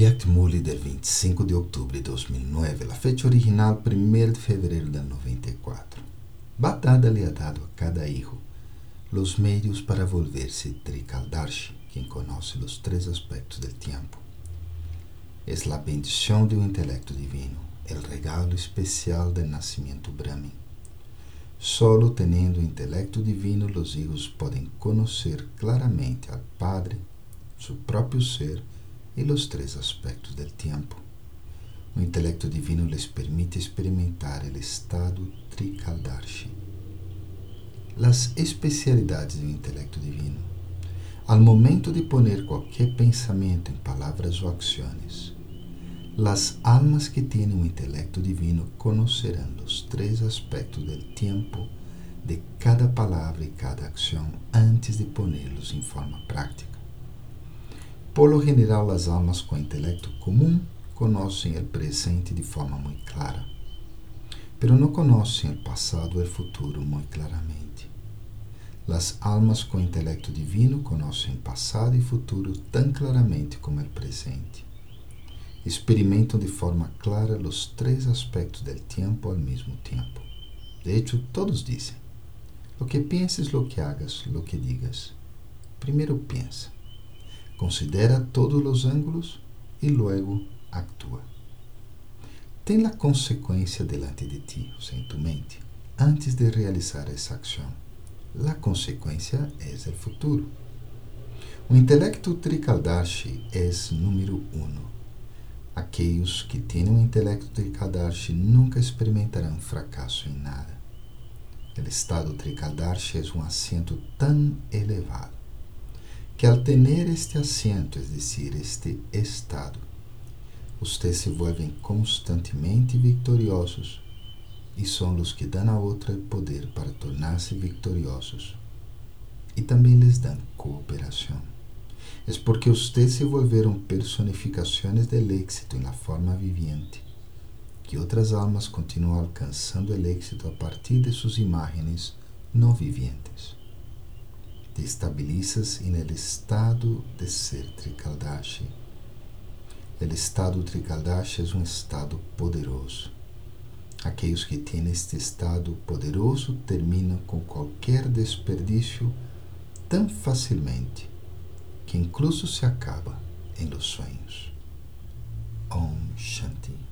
Aviat Muli del 25 de outubro de 2009, a fecha original 1 de fevereiro de 94. Batada lhe ha dado a cada hijo los medios para volver-se Trikaldarshi, quem conhece os três aspectos del tempo. Es la bendição de um intelecto divino, el regalo especial del nascimento Brahmin. Solo teniendo intelecto divino, os hijos podem conhecer claramente al Padre, seu próprio ser e os três aspectos del tempo. O intelecto divino les permite experimentar o estado Trikaldarshi. Las especialidades do intelecto divino. Al momento de poner qualquer pensamento em palavras ou ações, las almas que têm um intelecto divino conocerão os três aspectos del tempo de cada palavra e cada ação antes de ponerlos em forma prática. Por lo general, as almas com intelecto comum conhecem o presente de forma muito clara, pero não conhecem o passado e o futuro muito claramente. As almas com intelecto divino conhecem passado e futuro tão claramente como o presente. Experimentam de forma clara os três aspectos do tempo ao mesmo tempo. De hecho, todos dizem: Lo que penses, lo que hagas, lo que digas. Primeiro pensa considera todos os ângulos e logo actúa. Tem a consequência delante de ti, ou tu mente, antes de realizar essa ação. A consequência é o futuro. O intelecto Trikaldarshi é número um. Aqueles que têm um intelecto Trikaldarshi nunca experimentarão fracasso em nada. O estado Trikaldarshi é um assento tão elevado que al tener este asiento, es decir, este estado, ustedes se vuelven constantemente victoriosos e são os que dão a outra o poder para tornar-se victoriosos. E também les dão cooperação. É porque ustedes se volveram personificações del éxito em la forma viviente, que outras almas continuam alcançando o éxito a partir de suas imagens não vivientes te estabilizas en el estado de ser Trikaldashi. El estado Trikaldashi é um estado poderoso. Aqueles que têm este estado poderoso terminam com qualquer desperdício tão facilmente que incluso se acaba em los sonhos. Om Shanti.